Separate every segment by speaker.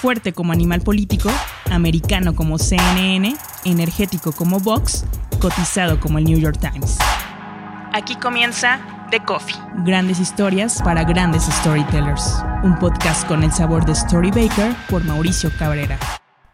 Speaker 1: Fuerte como animal político, americano como CNN, energético como Vox, cotizado como el New York Times. Aquí comienza The Coffee. Grandes historias para grandes storytellers. Un podcast con el sabor de Story Baker por Mauricio Cabrera.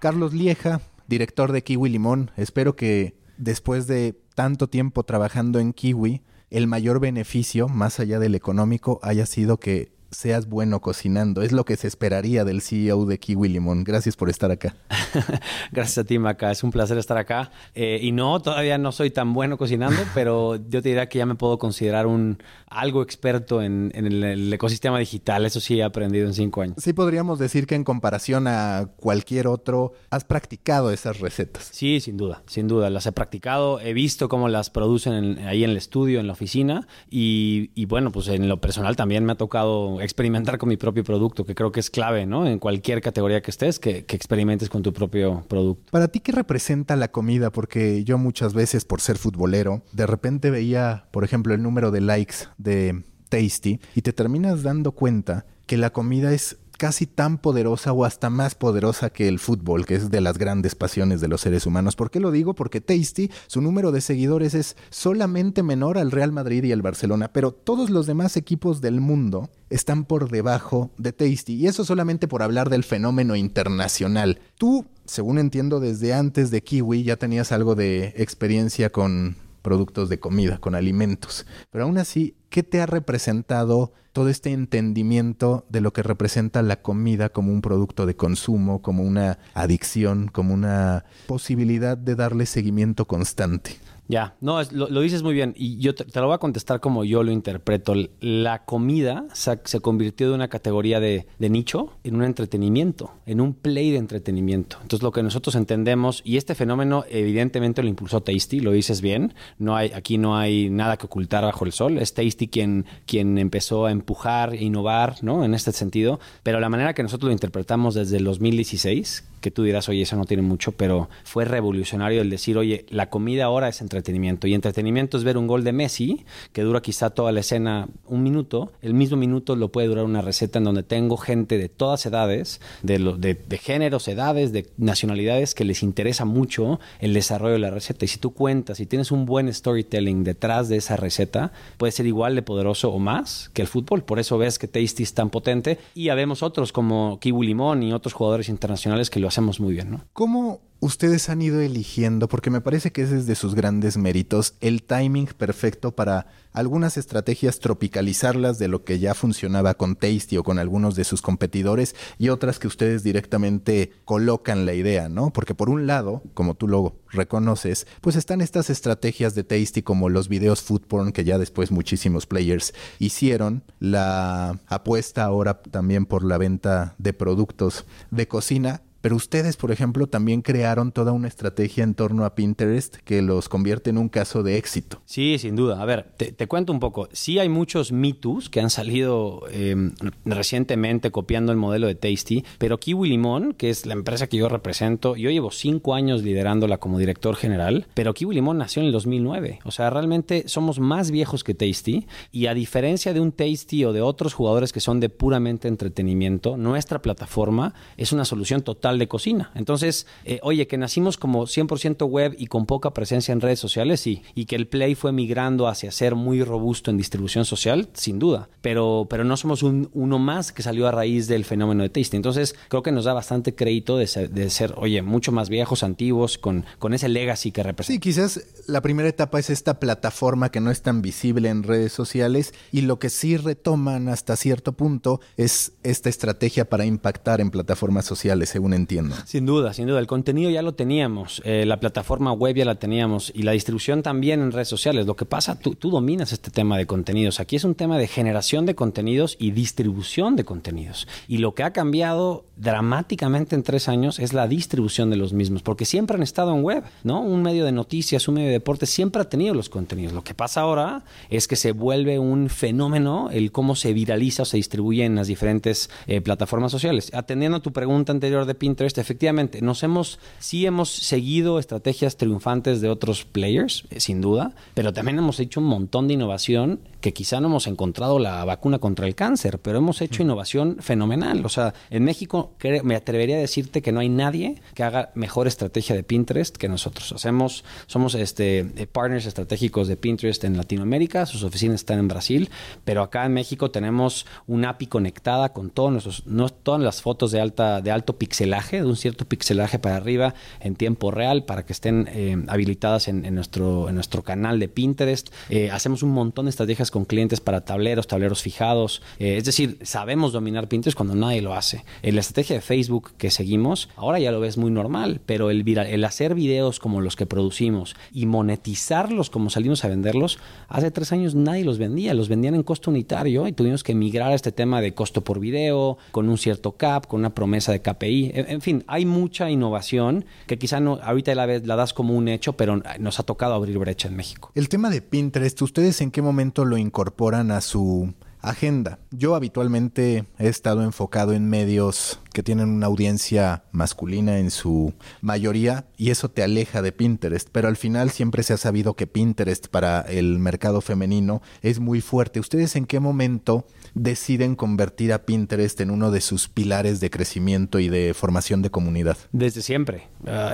Speaker 2: Carlos Lieja, director de Kiwi Limón. Espero que después de tanto tiempo trabajando en Kiwi, el mayor beneficio, más allá del económico, haya sido que seas bueno cocinando. Es lo que se esperaría del CEO de Kiwi Limón. Gracias por estar acá.
Speaker 3: Gracias a ti, Maca. Es un placer estar acá. Eh, y no, todavía no soy tan bueno cocinando, pero yo te diría que ya me puedo considerar un algo experto en, el, ecosistema digital. Eso sí he aprendido en cinco años.
Speaker 2: Sí, podríamos decir que en comparación a cualquier otro, has practicado esas recetas.
Speaker 3: Sí, sin duda, sin duda. Las he practicado, he visto cómo las producen ahí en el estudio, en la oficina. Y, y bueno, pues en lo personal también me ha tocado experimentar con mi propio producto, que creo que es clave, ¿no? En cualquier categoría que estés, que, que experimentes con tu propio producto.
Speaker 2: Para ti, ¿qué representa la comida? Porque yo muchas veces, por ser futbolero, de repente veía, por ejemplo, el número de likes de Tasty y te terminas dando cuenta que la comida es casi tan poderosa o hasta más poderosa que el fútbol, que es de las grandes pasiones de los seres humanos. ¿Por qué lo digo? Porque Tasty, su número de seguidores es solamente menor al Real Madrid y al Barcelona, pero todos los demás equipos del mundo están por debajo de Tasty. Y eso solamente por hablar del fenómeno internacional. Tú, según entiendo, desde antes de Kiwi ya tenías algo de experiencia con productos de comida, con alimentos. Pero aún así, ¿qué te ha representado todo este entendimiento de lo que representa la comida como un producto de consumo, como una adicción, como una posibilidad de darle seguimiento constante?
Speaker 3: Ya, no, lo, dices muy bien y yo te, lo voy a contestar como yo lo interpreto. La comida se, convirtió de una categoría de, nicho en un entretenimiento, en un play de entretenimiento. Entonces lo que nosotros entendemos, y este fenómeno evidentemente lo impulsó Tasty, lo dices bien, no hay, aquí no hay nada que ocultar bajo el sol, es Tasty quien, quien empezó a empujar, innovar ¿no? en este sentido, pero la manera que nosotros lo interpretamos desde el 2016, que tú dirás, oye, eso no tiene mucho, pero fue revolucionario el decir, oye, la comida ahora es entretenimiento. Y entretenimiento es ver un gol de Messi, que dura quizá toda la escena un minuto. El mismo minuto lo puede durar una receta en donde tengo gente de todas edades, de, de, géneros, edades, de nacionalidades, que les interesa mucho el desarrollo de la receta. Y si tú cuentas, si tienes un buen storytelling detrás de esa receta, puede ser igual de poderoso o más que el fútbol. Por eso ves que Tasty es tan potente. Y habemos otros como Kiwi Limón y otros jugadores internacionales que lo hacemos muy bien, ¿no?
Speaker 2: ¿Cómo ustedes han ido eligiendo, porque me parece que ese es de sus grandes méritos, el timing perfecto para algunas estrategias tropicalizarlas de lo que ya funcionaba con Tasty o con algunos de sus competidores y otras que ustedes directamente colocan la idea, ¿no? Porque por un lado, como tú lo reconoces, pues están estas estrategias de Tasty como los videos food porn que ya después muchísimos players hicieron, la apuesta ahora también por la venta de productos de cocina pero ustedes, por ejemplo, también crearon toda una estrategia en torno a Pinterest que los convierte en un caso de éxito.
Speaker 3: Sí, sin duda. A ver, te, cuento un poco. Sí hay muchos mitos que han salido em, recientemente copiando el modelo de Tasty, pero Kiwi Limón, que es la empresa que yo represento, yo llevo cinco años liderándola como director general, pero Kiwi Limón nació en el 2009. O sea, realmente somos más viejos que Tasty y a diferencia de un Tasty o de otros jugadores que son de puramente entretenimiento, nuestra plataforma es una solución total de cocina. Entonces, eh, oye, que nacimos como 100% web y con poca presencia en redes sociales, sí. Y que el Play fue migrando hacia ser muy robusto en distribución social, sin duda. Pero, pero no somos un, uno más que salió a raíz del fenómeno de tasting. Entonces, creo que nos da bastante crédito de ser, oye, mucho más viejos, antiguos, con, con ese legacy que representa.
Speaker 2: Sí, quizás la primera etapa es esta plataforma que no es tan visible en redes sociales y lo que sí retoman hasta cierto punto es esta estrategia para impactar en plataformas sociales, según entiendo.
Speaker 3: Sin duda, sin duda. El contenido ya lo teníamos, eh, la plataforma web ya la teníamos y la distribución también en redes sociales. Lo que pasa, tú, tú dominas este tema de contenidos. Aquí es un tema de generación de contenidos y distribución de contenidos. Y lo que ha cambiado dramáticamente en tres años es la distribución de los mismos, porque siempre han estado en web, ¿no? Un medio de noticias, un medio de deporte, siempre ha tenido los contenidos. Lo que pasa ahora es que se vuelve un fenómeno el cómo se viraliza o se distribuye en las diferentes eh, plataformas sociales. Atendiendo a tu pregunta anterior de Pinterest, efectivamente, nos hemos, sí hemos seguido estrategias triunfantes de otros players, eh, sin duda, pero también hemos hecho un montón de innovación que quizá no hemos encontrado la vacuna contra el cáncer, pero hemos hecho innovación fenomenal. O sea, en México me atrevería a decirte que no hay nadie que haga mejor estrategia de Pinterest que nosotros. Hacemos, somos este, eh, partners estratégicos de Pinterest en Latinoamérica, sus oficinas están en Brasil, pero acá en México tenemos una API conectada con todos nuestros, no, todas las fotos de, alta, de alto de un cierto pixelaje para arriba en tiempo real para que estén eh, habilitadas en, nuestro, en nuestro canal de Pinterest. Eh, hacemos un montón de estrategias con clientes para tableros, tableros fijados. es decir, sabemos dominar Pinterest cuando nadie lo hace. la estrategia de Facebook que seguimos, ahora ya lo ves muy normal, pero el, el hacer videos como los que producimos y monetizarlos como salimos a venderlos, hace tres años nadie los vendía, los vendían en costo unitario y tuvimos que migrar a este tema de costo por video, con un cierto cap, con una promesa de KPI. En, fin, hay mucha innovación que quizá no, ahorita la, la das como un hecho, pero nos ha tocado abrir brecha en México.
Speaker 2: El tema de Pinterest, ¿ustedes en qué momento lo incorporan a su agenda. Yo habitualmente he estado enfocado en medios que tienen una audiencia masculina en su mayoría y eso te aleja de Pinterest, pero al final siempre se ha sabido que Pinterest para el mercado femenino es muy fuerte. ¿Ustedes en qué momento deciden convertir a Pinterest en uno de sus pilares de crecimiento y de formación de comunidad?
Speaker 3: Desde siempre.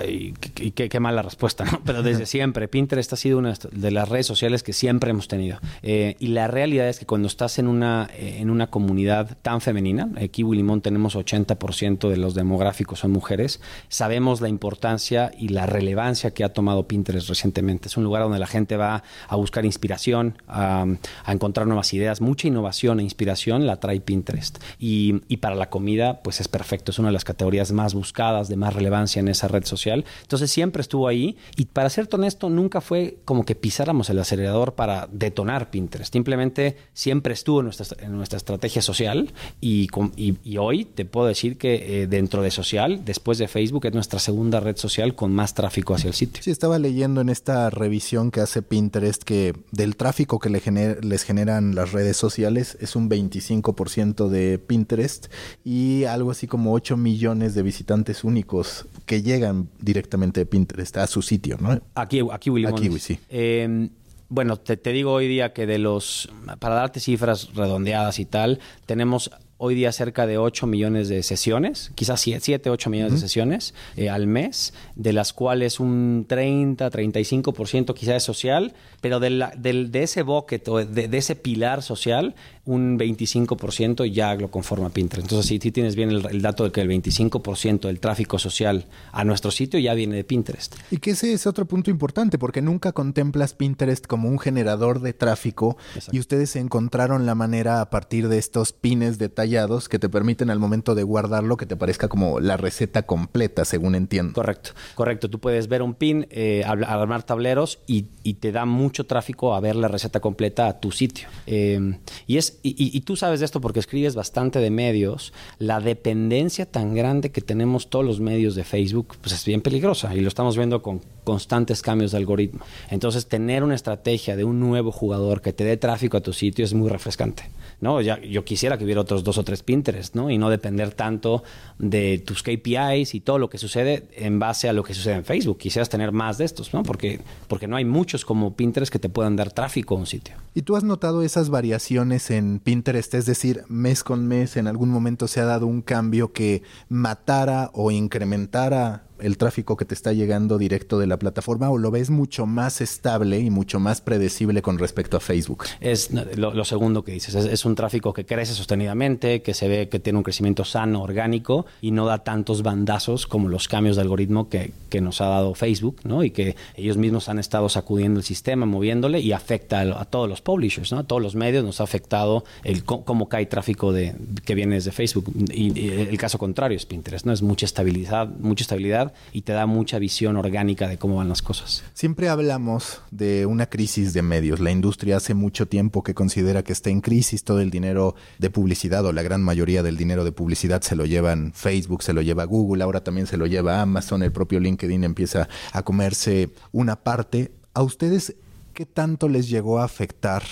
Speaker 3: y, qué, mala respuesta, ¿no? Pero desde siempre. Pinterest ha sido una de las redes sociales que siempre hemos tenido. Eh, y la realidad es que cuando estás en una, en una comunidad tan femenina, aquí en Limón tenemos 80% de los demográficos son mujeres, sabemos la importancia y la relevancia que ha tomado Pinterest recientemente. Es un lugar donde la gente va a buscar inspiración, a, a encontrar nuevas ideas, mucha innovación e inspiración la trae Pinterest. Y, para la comida, pues es perfecto. Es una de las categorías más buscadas, de más relevancia en esa red social. Entonces siempre estuvo ahí. Y para ser honesto, nunca fue como que pisáramos el acelerador para detonar Pinterest. Simplemente siempre estuvo en nuestra, en nuestra estrategia social. Y, y, hoy te puedo decir que eh, dentro de social, después de Facebook, es nuestra segunda red social con más tráfico hacia el sitio.
Speaker 2: Sí, estaba leyendo en esta revisión que hace Pinterest que del tráfico que le les generan las redes sociales es un 20 25% de Pinterest y algo así como 8 millones de visitantes únicos que llegan directamente de Pinterest a su sitio, ¿no?
Speaker 3: Aquí, aquí William.
Speaker 2: Aquí, sí.
Speaker 3: Em, bueno, te, te, digo hoy día que de los, para darte cifras redondeadas y tal, tenemos hoy día cerca de 8 millones de sesiones, quizás 7, 8 millones de sesiones eh, al mes, de las cuales un 30, 35% quizás es social, pero de, de ese bucket o de, ese pilar social, un 25% ya lo conforma Pinterest. Entonces, si tienes bien el, dato de que el 25% del tráfico social a nuestro sitio ya viene de Pinterest.
Speaker 2: Y que ese es otro punto importante, porque nunca contemplas Pinterest como un generador de tráfico y ustedes encontraron la manera a partir de estos pines detallados que te permiten al momento de guardarlo que te parezca como la receta completa, según entiendo.
Speaker 3: Correcto, correcto. Tú puedes ver un pin, eh, armar tableros y, te da mucho tráfico a ver la receta completa a tu sitio. Eh, y es y, tú sabes de esto porque escribes bastante de medios, la dependencia tan grande que tenemos todos los medios de Facebook, pues es bien peligrosa y lo estamos viendo con constantes cambios de algoritmo. Entonces, tener una estrategia de un nuevo jugador que te dé tráfico a tu sitio es muy refrescante. ¿no? Yo quisiera que hubiera otros dos o tres Pinterest, ¿no? Y no depender tanto de tus KPIs y todo lo que sucede en base a lo que sucede en Facebook. Quisieras tener más de estos, ¿no? Porque, porque no hay muchos como Pinterest que te puedan dar tráfico a un sitio.
Speaker 2: ¿Y tú has notado esas variaciones en Pinterest? Es decir, mes con mes, en algún momento se ha dado un cambio que matara o incrementara el tráfico que te está llegando directo de la plataforma o lo ves mucho más estable y mucho más predecible con respecto a Facebook?
Speaker 3: Es lo, segundo que dices, es, un tráfico que crece sostenidamente, que se ve que tiene un crecimiento sano, orgánico y no da tantos bandazos como los cambios de algoritmo que, que nos ha dado Facebook, ¿no? Y que ellos mismos han estado sacudiendo el sistema, moviéndole y afecta a, todos los publishers, ¿no? A todos los medios nos ha afectado el cómo cae tráfico de, que viene desde Facebook. Y, y, el caso contrario es Pinterest, ¿no? Es mucha estabilidad, mucha estabilidad y te da mucha visión orgánica de cómo van las cosas.
Speaker 2: Siempre hablamos de una crisis de medios. La industria hace mucho tiempo que considera que está en crisis todo el dinero de publicidad o la gran mayoría del dinero de publicidad se lo llevan Facebook, se lo lleva Google, ahora también se lo lleva Amazon, el propio LinkedIn empieza a comerse una parte. ¿A ustedes qué tanto les llegó a afectar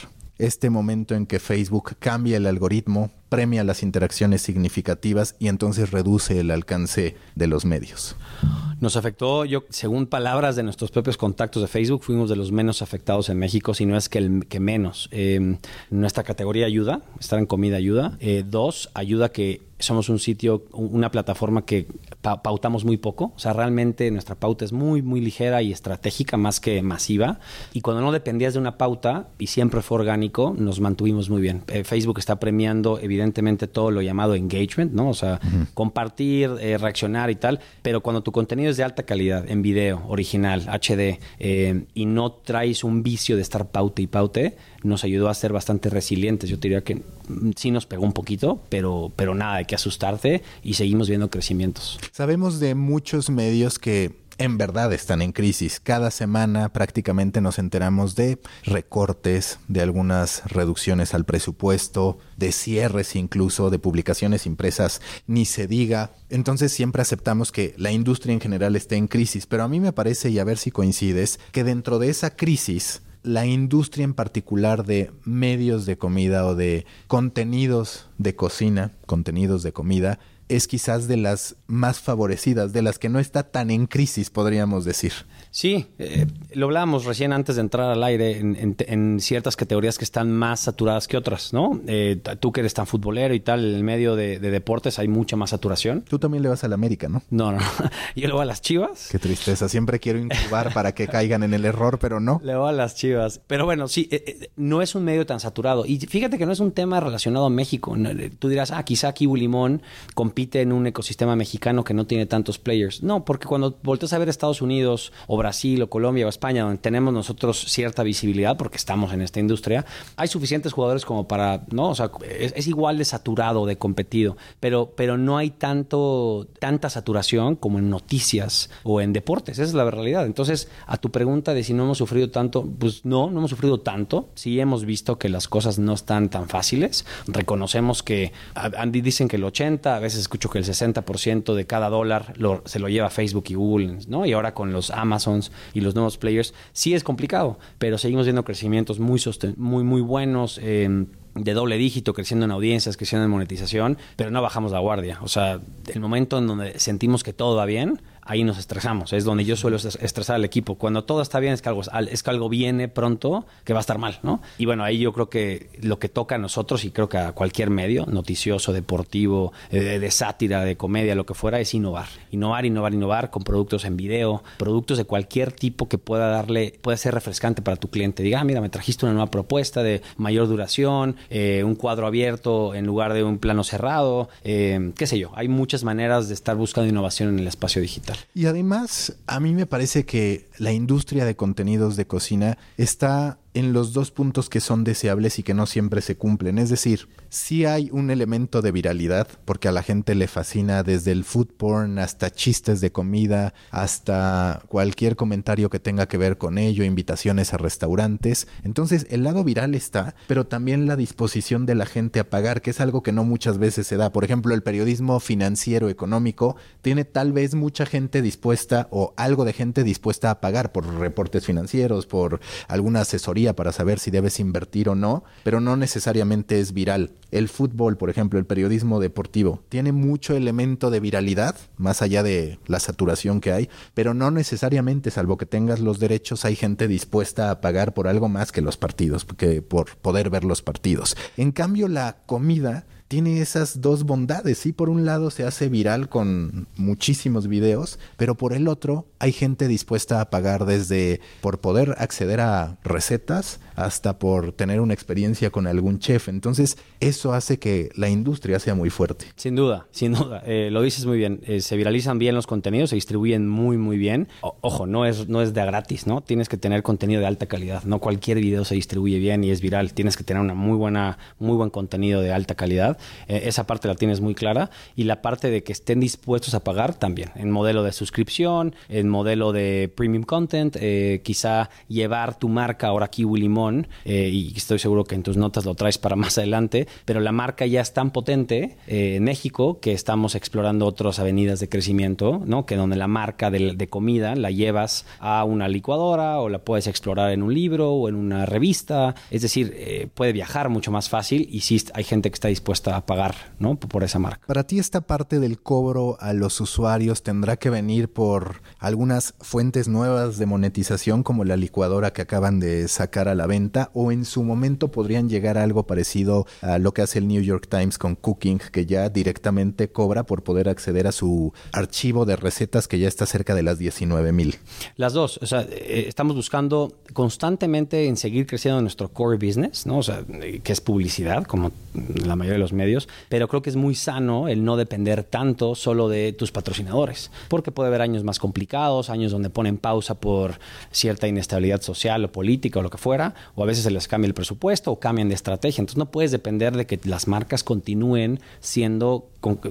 Speaker 2: este momento en que Facebook cambia el algoritmo, premia las interacciones significativas y entonces reduce el alcance de los medios?
Speaker 3: Nos afectó, yo, según palabras de nuestros propios contactos de Facebook, fuimos de los menos afectados en México, si no es que, menos. Eh, nuestra categoría ayuda, estar en comida ayuda. Eh, dos, ayuda que somos un sitio, una plataforma que pautamos muy poco. O sea, realmente nuestra pauta es muy, muy ligera y estratégica más que masiva. Y cuando no dependías de una pauta y siempre fue orgánico, nos mantuvimos muy bien. Eh, Facebook está premiando, evidentemente, todo lo llamado engagement, ¿no? O sea, compartir, eh, reaccionar y tal. Pero cuando tu contenido es de alta calidad, en video, original, HD, eh, y no traes un vicio de estar paute y paute, nos ayudó a ser bastante resilientes. Yo te diría que mm, sí nos pegó un poquito, pero, pero nada, hay que asustarte y seguimos viendo crecimientos.
Speaker 2: Sabemos de muchos medios que en verdad están en crisis. Cada semana prácticamente nos enteramos de recortes, de algunas reducciones al presupuesto, de cierres incluso, de publicaciones impresas, ni se diga. Entonces siempre aceptamos que la industria en general esté en crisis, pero a mí me parece, y a ver si coincides, que dentro de esa crisis la industria en particular de medios de comida o de contenidos de cocina, contenidos de comida, es quizás de las más favorecidas, de las que no está tan en crisis, podríamos decir.
Speaker 3: Sí, eh, lo hablábamos recién antes de entrar al aire en, ciertas categorías que están más saturadas que otras, ¿no? Eh, tú que eres tan futbolero y tal, en el medio de, deportes hay mucha más saturación.
Speaker 2: Tú también le vas a la América, ¿no?
Speaker 3: No, no, yo le voy a las chivas.
Speaker 2: Qué tristeza, siempre quiero incubar para que caigan en el error, pero no.
Speaker 3: Le voy a las chivas. Pero bueno, sí, eh, no es un medio tan saturado. Y fíjate que no es un tema relacionado a México. Tú dirás, ah, quizá Kibu Limón compite en un ecosistema mexicano que no tiene tantos players. No, porque cuando volteas a ver Estados Unidos o Brasil o Colombia o España, donde tenemos nosotros cierta visibilidad porque estamos en esta industria, hay suficientes jugadores como para, ¿no? O sea, es, igual de saturado, de competido, pero, pero no hay tanto, tanta saturación como en noticias o en deportes, esa es la realidad. Entonces, a tu pregunta de si no hemos sufrido tanto, pues no, no hemos sufrido tanto, sí hemos visto que las cosas no están tan fáciles, reconocemos que, Andy dicen que el 80, a veces escucho que el 60% de cada dólar se lo lleva Facebook y Google, ¿no? Y ahora con los Y los nuevos players, sí es complicado, pero seguimos viendo crecimientos muy, muy, muy buenos. Eh, de doble dígito, creciendo en audiencias, creciendo en monetización, pero no bajamos la guardia. O sea, el momento en donde sentimos que todo va bien, ahí nos estresamos. Es donde yo suelo estresar al equipo. Cuando todo está bien, es que algo, es que algo viene pronto que va a estar mal, ¿no? Y bueno, ahí yo creo que lo que toca a nosotros y creo que a cualquier medio, noticioso, deportivo, eh, de, sátira, de comedia, lo que fuera, es innovar. Innovar, innovar, innovar con productos en video, productos de cualquier tipo que pueda darle, pueda ser refrescante para tu cliente. Diga, ah, mira, me trajiste una nueva propuesta de mayor duración, eh, un cuadro abierto en lugar de un plano cerrado, eh, qué sé yo. Hay muchas maneras de estar buscando innovación en el espacio digital.
Speaker 2: Y además, a mí me parece que la industria de contenidos de cocina está en los dos puntos que son deseables y que no siempre se cumplen. Es decir, sí hay un elemento de viralidad, porque a la gente le fascina desde el food porn hasta chistes de comida, hasta cualquier comentario que tenga que ver con ello, invitaciones a restaurantes. Entonces, el lado viral está, pero también la disposición de la gente a pagar, que es algo que no muchas veces se da. Por ejemplo, el periodismo financiero económico tiene tal vez mucha gente dispuesta o algo de gente dispuesta a pagar por reportes financieros, por alguna asesoría para saber si debes invertir o no, pero no necesariamente es viral. El fútbol, por ejemplo, el periodismo deportivo, tiene mucho elemento de viralidad, más allá de la saturación que hay, pero no necesariamente, salvo que tengas los derechos, hay gente dispuesta a pagar por algo más que los partidos, que por poder ver los partidos. En cambio, la comida tiene esas dos bondades. Sí, por un lado se hace viral con muchísimos videos, pero por el otro hay gente dispuesta a pagar desde por poder acceder a recetas hasta por tener una experiencia con algún chef. Entonces, eso hace que la industria sea muy fuerte.
Speaker 3: Sin duda, sin duda. Eh, lo dices muy bien. Eh, se viralizan bien los contenidos, se distribuyen muy, muy bien. ojo, no es, no es de gratis, ¿no? Tienes que tener contenido de alta calidad. No cualquier video se distribuye bien y es viral. Tienes que tener una muy buena, muy buen contenido de alta calidad. Eh, esa parte la tienes muy clara. Y la parte de que estén dispuestos a pagar también. En modelo de suscripción, en modelo de premium content, quizá llevar tu marca ahora Kiwi Limón, y estoy seguro que en tus notas lo traes para más adelante, pero la marca ya es tan potente eh, en México que estamos explorando otras avenidas de crecimiento, ¿no? Que donde la marca de, comida la llevas a una licuadora o la puedes explorar en un libro o en una revista. Es decir, eh, puede viajar mucho más fácil y sí hay gente que está dispuesta a pagar, ¿no? Por esa marca.
Speaker 2: Para ti esta parte del cobro a los usuarios tendrá que venir por algunas fuentes nuevas de monetización como la licuadora que acaban de sacar a la venta o en su momento podrían llegar a algo parecido a lo que hace el New York Times con Cooking, que ya directamente cobra por poder acceder a su archivo de recetas que ya está cerca de las 19 mil.
Speaker 3: Las dos, o sea, eh, estamos buscando constantemente en seguir creciendo nuestro core business, ¿no? O sea, que es publicidad, como la mayoría de los medios, pero creo que es muy sano el no depender tanto solo de tus patrocinadores, porque puede haber años más complicados, años donde ponen pausa por cierta inestabilidad social o política o lo que fuera, o a veces se les cambia el presupuesto o cambian de estrategia, entonces no puedes depender de que las marcas continúen siendo,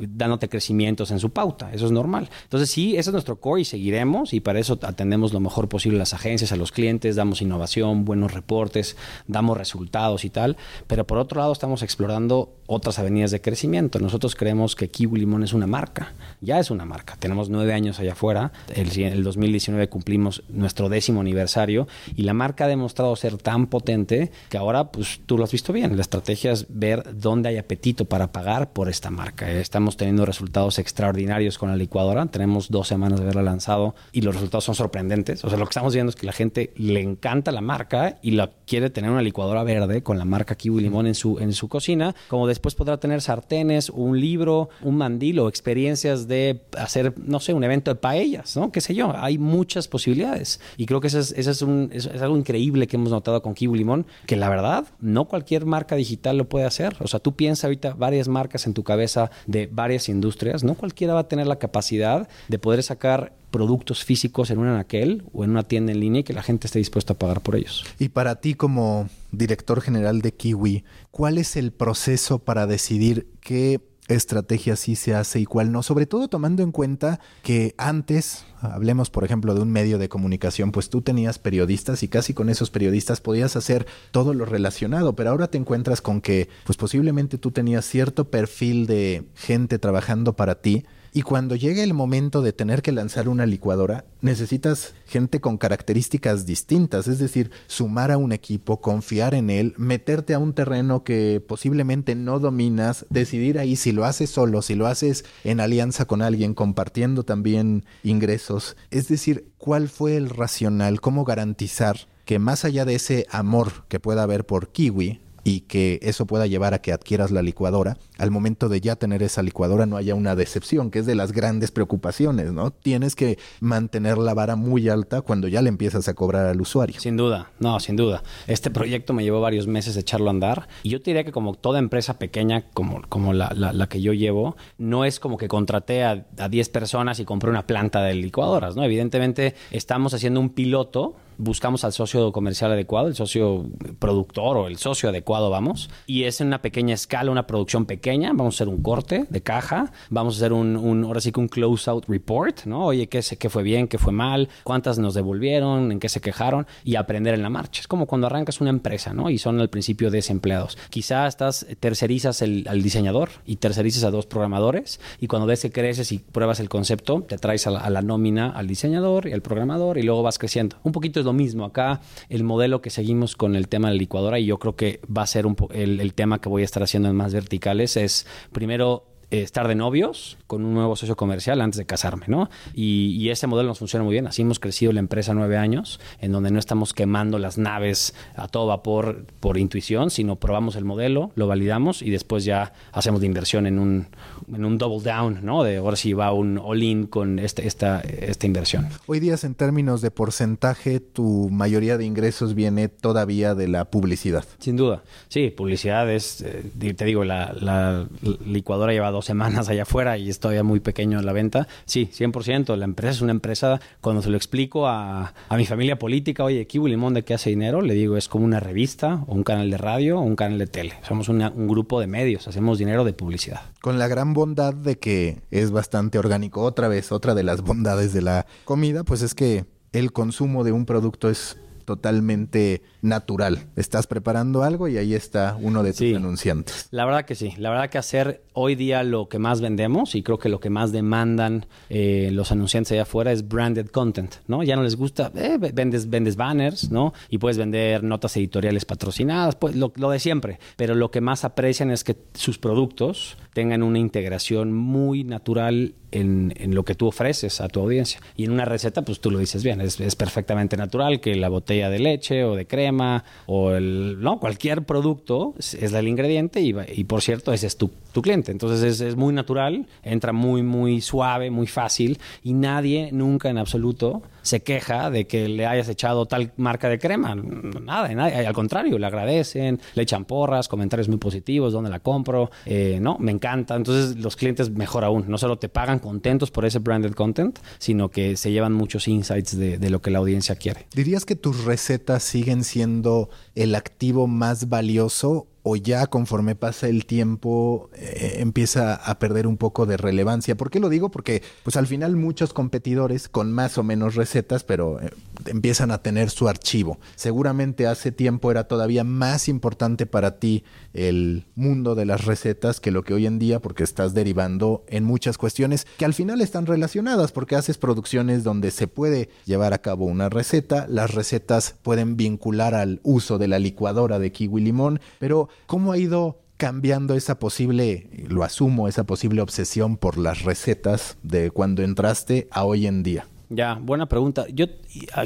Speaker 3: dándote crecimientos en su pauta. Eso es normal. Entonces sí, ese es nuestro core y seguiremos y para eso atendemos lo mejor posible a las agencias, a los clientes, damos innovación, buenos reportes, damos resultados y tal. Pero por otro lado estamos explorando otras avenidas de crecimiento. Nosotros creemos que Kiwi Limón es una marca. Ya es una marca. Tenemos nueve años allá afuera. El, el 2019 cumplimos nuestro décimo aniversario y la marca ha demostrado ser tan potente que ahora, pues tú lo has visto bien. La estrategia es ver dónde hay apetito para pagar por esta marca. Estamos teniendo resultados extraordinarios con la licuadora. Tenemos dos semanas de haberla lanzado y los resultados son sorprendentes. O sea, lo que estamos viendo es que la gente le encanta la marca y la quiere tener una licuadora verde con la marca Kiwi Limón en su, en su cocina. Como después podrá tener sartenes, un libro, un mandil o experiencias de hacer, no sé, un evento de paellas, ¿no? Qué sé yo. Hay muchas posibilidades. Y creo que eso es, eso es, un, es algo increíble que hemos notado con Kiwi Limón, que la verdad, no cualquier marca digital lo puede hacer. O sea, tú piensas ahorita varias marcas en tu cabeza de varias industrias, no cualquiera va a tener la capacidad de poder sacar productos físicos en un anaquel o en una tienda en línea y que la gente esté dispuesta a pagar por ellos.
Speaker 2: Y para ti como director general de Kiwi, ¿cuál es el proceso para decidir qué estrategia sí se hace y cuál no, sobre todo tomando en cuenta que antes, hablemos por ejemplo de un medio de comunicación, pues tú tenías periodistas y casi con esos periodistas podías hacer todo lo relacionado, pero ahora te encuentras con que pues posiblemente tú tenías cierto perfil de gente trabajando para ti y cuando llegue el momento de tener que lanzar una licuadora, necesitas gente con características distintas, es decir, sumar a un equipo, confiar en él, meterte a un terreno que posiblemente no dominas, decidir ahí si lo haces solo, si lo haces en alianza con alguien, compartiendo también ingresos. Es decir, ¿cuál fue el racional? ¿Cómo garantizar que más allá de ese amor que pueda haber por Kiwi, y que eso pueda llevar a que adquieras la licuadora, al momento de ya tener esa licuadora no haya una decepción, que es de las grandes preocupaciones, ¿no? Tienes que mantener la vara muy alta cuando ya le empiezas a cobrar al usuario.
Speaker 3: Sin duda, no, sin duda. Este proyecto me llevó varios meses de echarlo a andar y yo te diría que como toda empresa pequeña como, como la, la, que yo llevo, no es como que contraté a, a 10 personas y compré una planta de licuadoras, ¿no? Evidentemente estamos haciendo un piloto buscamos al socio comercial adecuado, el socio productor o el socio adecuado, vamos. Y es en una pequeña escala, una producción pequeña. Vamos a hacer un corte de caja, vamos a hacer un, un ahora sí que un close-out report, ¿no? Oye, ¿qué, ¿qué fue bien, qué fue mal? ¿Cuántas nos devolvieron? ¿En qué se quejaron? Y aprender en la marcha. Es como cuando arrancas una empresa, ¿no? Y son al principio desempleados. Quizá estás, tercerizas el, al diseñador y tercerizas a dos programadores y cuando ves que creces y pruebas el concepto, te traes a la, a la nómina al diseñador y al programador y luego vas creciendo. Un poquito es lo mismo. Acá el modelo que seguimos con el tema de la licuadora, y yo creo que va a ser un el, el tema que voy a estar haciendo en más verticales, es primero estar de novios con un nuevo socio comercial antes de casarme, ¿no? Y, y, ese modelo nos funciona muy bien. Así hemos crecido la empresa nueve años, en donde no estamos quemando las naves a todo vapor por intuición, sino probamos el modelo, lo validamos y después ya hacemos de inversión en un, en un double down, ¿no? De ahora sí va un all-in con este, esta, esta inversión.
Speaker 2: Hoy día, en términos de porcentaje, tu mayoría de ingresos viene todavía de la publicidad.
Speaker 3: Sin duda. Sí, publicidad es, eh, te digo, la, la, licuadora lleva dos semanas allá afuera y es todavía muy pequeño en la venta. Sí, 100%. La empresa es una empresa, cuando se lo explico a, a mi familia política, oye, Kiwi Limón, ¿de qué hace dinero? Le digo, es como una revista o un canal de radio o un canal de tele. Somos un grupo de medios, hacemos dinero de publicidad.
Speaker 2: Con la gran bondad de que es bastante orgánico. Otra vez, otra de las bondades de la comida, pues es que el consumo de un producto es totalmente natural. Estás preparando algo y ahí está uno de tus sí, anunciantes.
Speaker 3: La verdad que sí. La verdad que hacer hoy día lo que más vendemos y creo que lo que más demandan eh, los anunciantes allá afuera es branded content, ¿no? Ya no les gusta, eh, vendes, vendes banners, ¿no? Y puedes vender notas editoriales patrocinadas, pues lo, lo de siempre. Pero lo que más aprecian es que sus productos tengan una integración muy natural en, en, lo que tú ofreces a tu audiencia. Y en una receta, pues tú lo dices bien, es, es, perfectamente natural que la botella de leche o de crema o el, no, cualquier producto es, el ingrediente y, y, por cierto, ese es tu, tu cliente. Entonces es, es, muy natural, entra muy, muy suave, muy fácil y nadie nunca en absoluto se queja de que le hayas echado tal marca de crema. Nada, nada al contrario, le agradecen, le echan porras, comentarios muy positivos, dónde la compro, eh, no, me encanta. Entonces los clientes mejor aún, no solo te pagan contentos por ese branded content, sino que se llevan muchos insights de, de lo que la audiencia quiere.
Speaker 2: ¿Dirías que tus recetas siguen siendo el activo más valioso o ya conforme pasa el tiempo eh, empieza a perder un poco de relevancia. ¿Por qué lo digo? Porque pues al final muchos competidores con más o menos recetas, pero eh, empiezan a tener su archivo. Seguramente hace tiempo era todavía más importante para ti el mundo de las recetas que lo que hoy en día, porque estás derivando en muchas cuestiones que al final están relacionadas, porque haces producciones donde se puede llevar a cabo una receta, las recetas pueden vincular al uso de la licuadora de kiwi limón, pero ¿cómo ha ido cambiando esa posible, lo asumo, esa posible obsesión por las recetas de cuando entraste a hoy en día?
Speaker 3: Ya, buena pregunta. Yo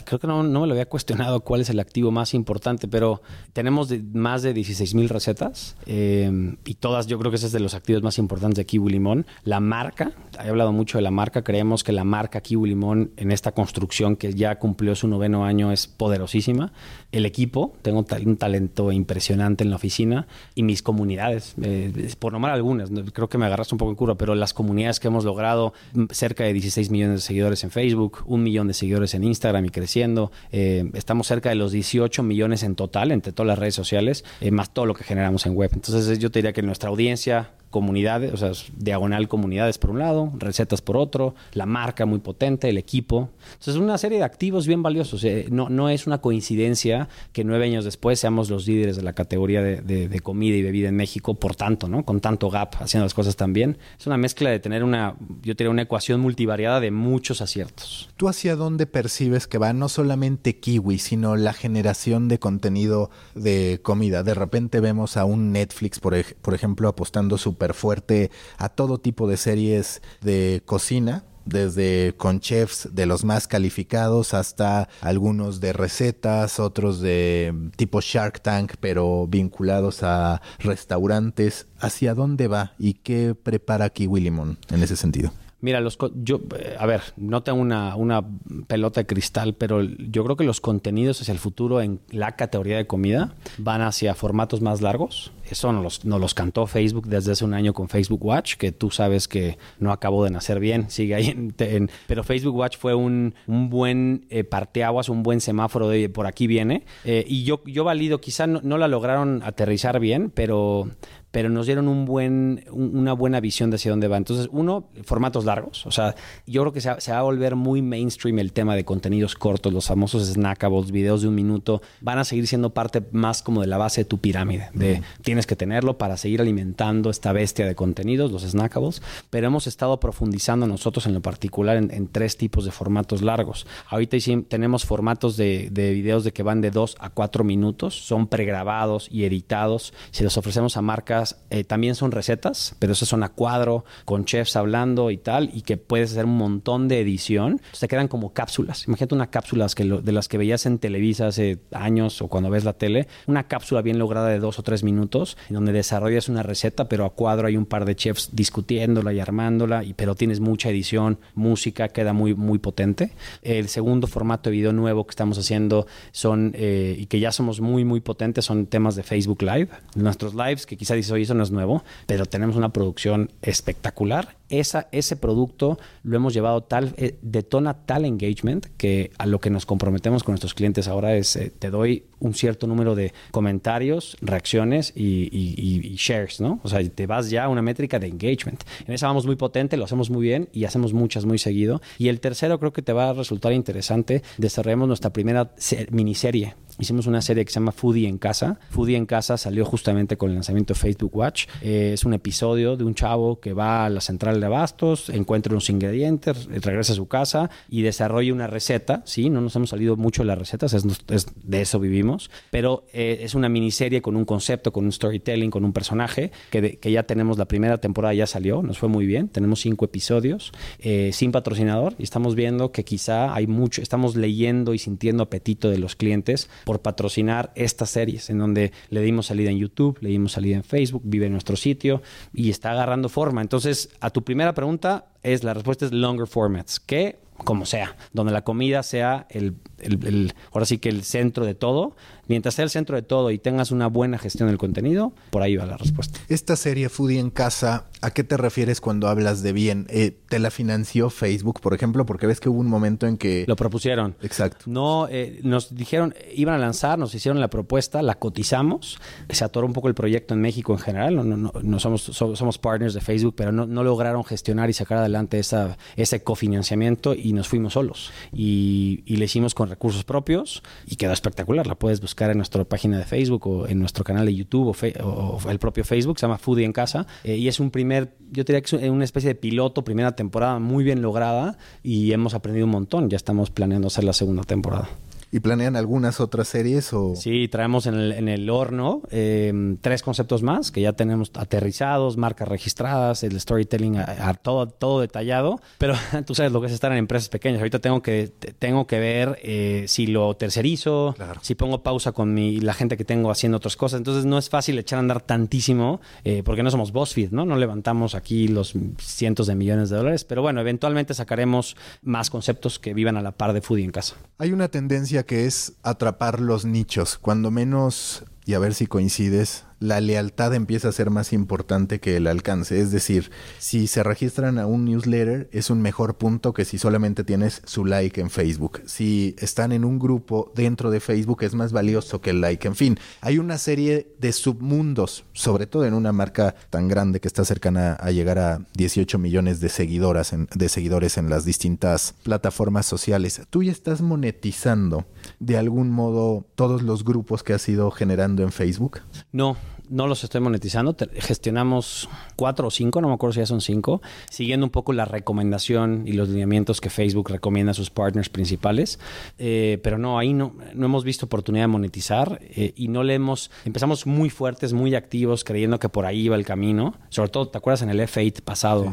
Speaker 3: creo que no, no, me lo había cuestionado cuál es el activo más importante, pero tenemos de, más de 16 mil recetas eh, y todas, yo creo que ese es de los activos más importantes de Kiwi Limón. La marca, he hablado mucho de la marca, creemos que la marca Kiwi Limón en esta construcción que ya cumplió su noveno año es poderosísima. El equipo, tengo un talento impresionante en la oficina y mis comunidades, eh, por nombrar algunas, creo que me agarraste un poco en cura, pero las comunidades que hemos logrado, cerca de 16 millones de seguidores en Facebook, un millón de seguidores en Instagram y creciendo. Eh, estamos cerca de los 18 millones en total entre todas las redes sociales, eh, más todo lo que generamos en web. Entonces yo te diría que nuestra audiencia comunidades, o sea, diagonal comunidades por un lado, recetas por otro, la marca muy potente, el equipo. Entonces, una serie de activos bien valiosos. Eh, no, no es una coincidencia que nueve años después seamos los líderes de la categoría de, de, de, comida y bebida en México, por tanto, ¿no? Con tanto gap, haciendo las cosas tan bien. Es una mezcla de tener una, yo diría, una ecuación multivariada de muchos aciertos.
Speaker 2: ¿Tú hacia dónde percibes que va no solamente Kiwi, sino la generación de contenido de comida? De repente vemos a un Netflix, por, ej por ejemplo, apostando su fuerte a todo tipo de series de cocina, desde con chefs de los más calificados hasta algunos de recetas, otros de tipo Shark Tank, pero vinculados a restaurantes. ¿Hacia dónde va y qué prepara Kiwi Limón en ese sentido?
Speaker 3: Mira, los yo, eh, a ver, no tengo una, una, pelota de cristal, pero yo creo que los contenidos hacia el futuro en la categoría de comida van hacia formatos más largos. Eso nos los, nos los cantó Facebook desde hace un año con Facebook Watch, que tú sabes que no acabó de nacer bien, sigue ahí. En, pero Facebook Watch fue un, un buen eh, parteaguas, un buen semáforo de por aquí viene. Eh, y yo, yo valido, quizá no, no la lograron aterrizar bien, pero, pero nos dieron un buen, una buena visión de hacia dónde va. Entonces, uno, formatos largos. O sea, yo creo que se, se, va a volver muy mainstream el tema de contenidos cortos, los famosos snackables, videos de un minuto, van a seguir siendo parte más como de la base de tu pirámide. De mm. tienes que tenerlo para seguir alimentando esta bestia de contenidos, los snackables. Pero hemos estado profundizando nosotros en lo particular en, en tres tipos de formatos largos. Ahorita tenemos formatos de, de videos de que van de dos a cuatro minutos, son pregrabados y editados. Se los ofrecemos a marcas eh, también son recetas, pero esas son a cuadro, con chefs hablando y tal, y que puedes hacer un montón de edición. Se quedan como cápsulas. Imagínate una cápsula que de las que veías en Televisa hace años o cuando ves la tele. Una cápsula bien lograda de dos o tres minutos, en donde desarrollas una receta, pero a cuadro hay un par de chefs discutiéndola y armándola, pero tienes mucha edición, música, queda muy, muy potente. El segundo formato de video nuevo que estamos haciendo son, eh, y que ya somos muy, muy potentes, son temas de Facebook Live. Nuestros lives, que quizá dices, oye, eso no es nuevo, pero tenemos una producción espectacular. Esa, ese producto lo hemos llevado tal, eh, detona tal engagement que a lo que nos comprometemos con nuestros clientes ahora es, eh, te doy un cierto número de comentarios, reacciones y, y, shares, ¿no? O sea, te vas ya a una métrica de engagement. En esa vamos muy potente, lo hacemos muy bien y hacemos muchas muy seguido. Y el tercero creo que te va a resultar interesante. Desarrollamos nuestra primera miniserie Hicimos una serie que se llama Foodie en Casa. Foodie en Casa salió justamente con el lanzamiento de Facebook Watch. Eh, es un episodio de un chavo que va a la central de abastos, encuentra unos ingredientes, regresa a su casa y desarrolla una receta. Sí, no nos hemos salido mucho de las recetas, es, de eso vivimos. Pero eh, es una miniserie con un concepto, con un storytelling, con un personaje que, que, ya tenemos la primera temporada, ya salió, nos fue muy bien. Tenemos cinco episodios eh, sin patrocinador y estamos viendo que quizá hay mucho, estamos leyendo y sintiendo apetito de los clientes patrocinar estas series, en donde le dimos salida en YouTube, le dimos salida en Facebook, vive en nuestro sitio y está agarrando forma. Entonces, a tu primera pregunta, es la respuesta es longer formats, que como sea, donde la comida sea el, el, ahora sí que el centro de todo, mientras sea el centro de todo y tengas una buena gestión del contenido, por ahí va la respuesta.
Speaker 2: Esta serie Foodie en casa, ¿a qué te refieres cuando hablas de bien? Eh, ¿Te la financió Facebook, por ejemplo? Porque ves que hubo un momento en que...
Speaker 3: Lo propusieron.
Speaker 2: Exacto.
Speaker 3: No, eh, nos dijeron, iban a lanzar, nos hicieron la propuesta, la cotizamos, se atoró un poco el proyecto en México en general, no, no, no somos, somos partners de Facebook, pero no, no lograron gestionar y sacar adelante esa, ese cofinanciamiento y nos fuimos solos. Y, y le hicimos con recursos propios y quedó espectacular. La puedes buscar en nuestra página de Facebook o en nuestro canal de YouTube o, el propio Facebook, se llama Foodie en Casa. Eh, y es un primer, yo diría que es una especie de piloto, primera temporada muy bien lograda y hemos aprendido un montón. Ya estamos planeando hacer la segunda temporada.
Speaker 2: ¿Y planean algunas otras series? O...
Speaker 3: Sí, traemos en el, en el horno em, tres conceptos más que ya tenemos aterrizados, marcas registradas, el storytelling a, todo, todo detallado. Pero tú sabes lo que es estar en empresas pequeñas. Ahorita tengo que, tengo que ver eh, si lo tercerizo, si pongo pausa con mi, la gente que tengo haciendo otras cosas. Entonces no es fácil echar a andar tantísimo eh, porque no somos BuzzFeed, ¿no? No levantamos aquí los cientos de millones de dólares. Pero bueno, eventualmente sacaremos más conceptos que vivan a la par de Foodie en casa.
Speaker 2: Hay una tendencia que es atrapar los nichos, cuando menos, y a ver si coincides, la lealtad empieza a ser más importante que el alcance. Es decir, si se registran a un newsletter es un mejor punto que si solamente tienes su like en Facebook. Si están en un grupo dentro de Facebook es más valioso que el like. En fin, hay una serie de submundos, sobre todo en una marca tan grande que está cercana a llegar a 18 millones de seguidoras en, de seguidores en las distintas plataformas sociales. Tú ya estás monetizando de algún modo todos los grupos que has ido generando en Facebook?
Speaker 3: No, no los estoy monetizando. gestionamos cuatro o cinco, no me acuerdo si ya son cinco, siguiendo un poco la recomendación y los lineamientos que Facebook recomienda a sus partners principales. Eh, pero no, ahí no, no hemos visto oportunidad de monetizar eh, y no le hemos. Empezamos muy fuertes, muy activos, creyendo que por ahí iba el camino. Sobre todo, ¿te acuerdas en el F8 pasado?